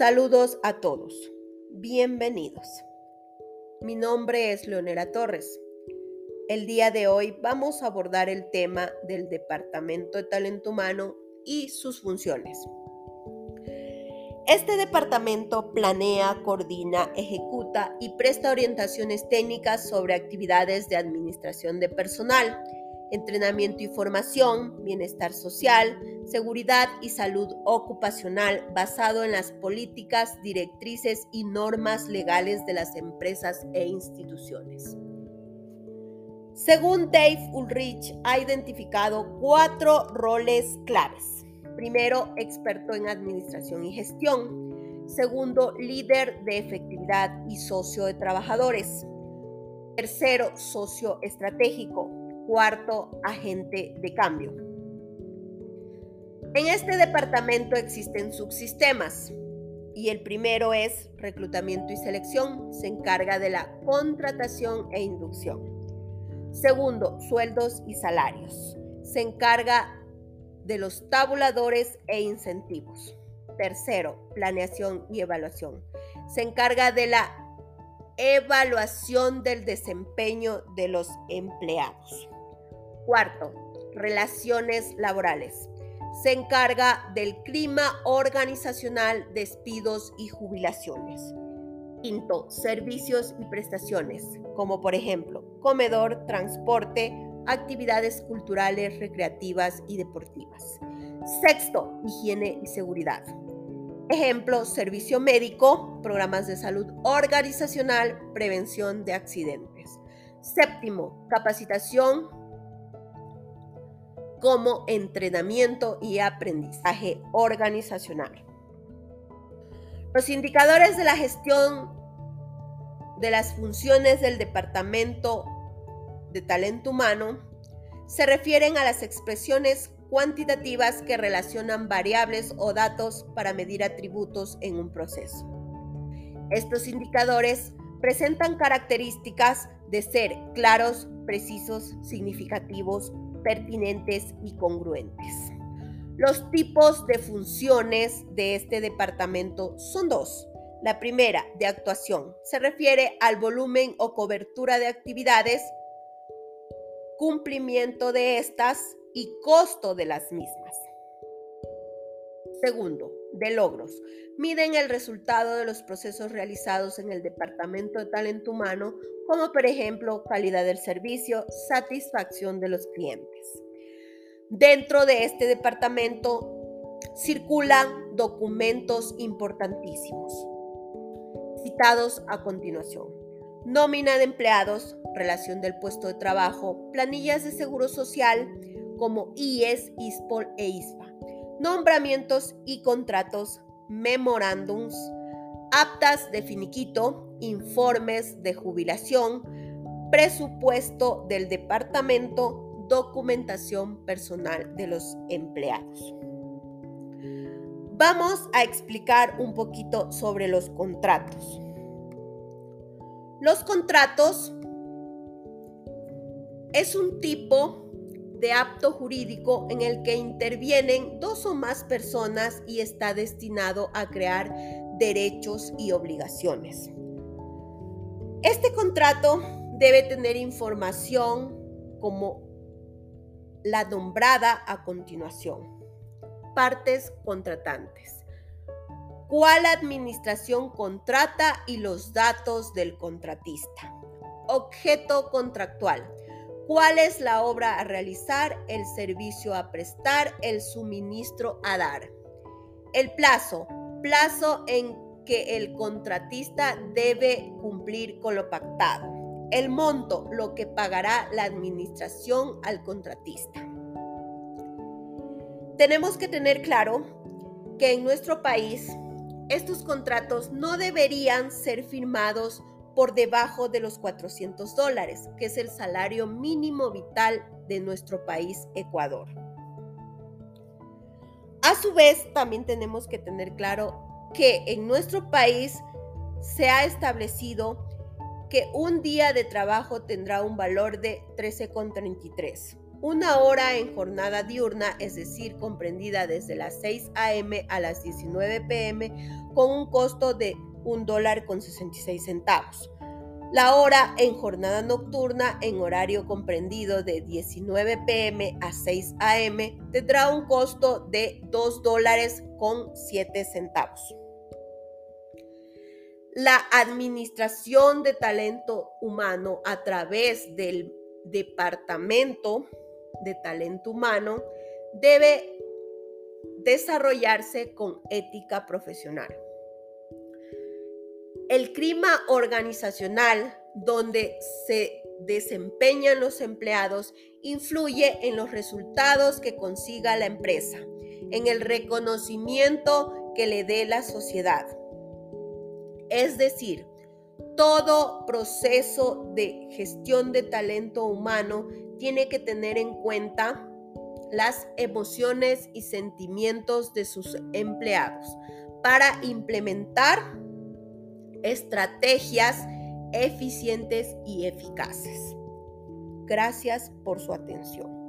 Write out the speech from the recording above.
Saludos a todos. Bienvenidos. Mi nombre es Leonera Torres. El día de hoy vamos a abordar el tema del Departamento de Talento Humano y sus funciones. Este departamento planea, coordina, ejecuta y presta orientaciones técnicas sobre actividades de administración de personal, entrenamiento y formación, bienestar social, seguridad y salud ocupacional basado en las políticas, directrices y normas legales de las empresas e instituciones. Según Dave Ulrich, ha identificado cuatro roles claves. Primero, experto en administración y gestión. Segundo, líder de efectividad y socio de trabajadores. Tercero, socio estratégico. Cuarto, agente de cambio. En este departamento existen subsistemas y el primero es reclutamiento y selección. Se encarga de la contratación e inducción. Segundo, sueldos y salarios. Se encarga de los tabuladores e incentivos. Tercero, planeación y evaluación. Se encarga de la evaluación del desempeño de los empleados. Cuarto, relaciones laborales. Se encarga del clima organizacional, despidos y jubilaciones. Quinto, servicios y prestaciones, como por ejemplo comedor, transporte, actividades culturales, recreativas y deportivas. Sexto, higiene y seguridad. Ejemplo, servicio médico, programas de salud organizacional, prevención de accidentes. Séptimo, capacitación como entrenamiento y aprendizaje organizacional. Los indicadores de la gestión de las funciones del Departamento de Talento Humano se refieren a las expresiones cuantitativas que relacionan variables o datos para medir atributos en un proceso. Estos indicadores presentan características de ser claros, precisos, significativos, pertinentes y congruentes. Los tipos de funciones de este departamento son dos. La primera, de actuación, se refiere al volumen o cobertura de actividades, cumplimiento de estas y costo de las mismas. Segundo, de logros. Miden el resultado de los procesos realizados en el Departamento de Talento Humano, como por ejemplo calidad del servicio, satisfacción de los clientes. Dentro de este departamento circulan documentos importantísimos, citados a continuación. Nómina de empleados, relación del puesto de trabajo, planillas de seguro social como IES, ISPOL e ISPA, nombramientos y contratos, memorándums, aptas de finiquito, informes de jubilación, presupuesto del departamento, documentación personal de los empleados. Vamos a explicar un poquito sobre los contratos. Los contratos es un tipo de acto jurídico en el que intervienen dos o más personas y está destinado a crear derechos y obligaciones. Este contrato debe tener información como la nombrada a continuación. Partes contratantes. ¿Cuál administración contrata y los datos del contratista? Objeto contractual. ¿Cuál es la obra a realizar, el servicio a prestar, el suministro a dar? El plazo. Plazo en que el contratista debe cumplir con lo pactado el monto, lo que pagará la administración al contratista. Tenemos que tener claro que en nuestro país estos contratos no deberían ser firmados por debajo de los 400 dólares, que es el salario mínimo vital de nuestro país, Ecuador. A su vez, también tenemos que tener claro que en nuestro país se ha establecido que un día de trabajo tendrá un valor de 13,33. una hora en jornada diurna, es decir, comprendida desde las 6 a.m. a las 19 p.m., con un costo de un dólar con 66 centavos. La hora en jornada nocturna en horario comprendido de 19 pm a 6 am tendrá un costo de 2 dólares con 7 centavos. La administración de talento humano a través del Departamento de Talento Humano debe desarrollarse con ética profesional. El clima organizacional donde se desempeñan los empleados influye en los resultados que consiga la empresa, en el reconocimiento que le dé la sociedad. Es decir, todo proceso de gestión de talento humano tiene que tener en cuenta las emociones y sentimientos de sus empleados para implementar estrategias eficientes y eficaces. Gracias por su atención.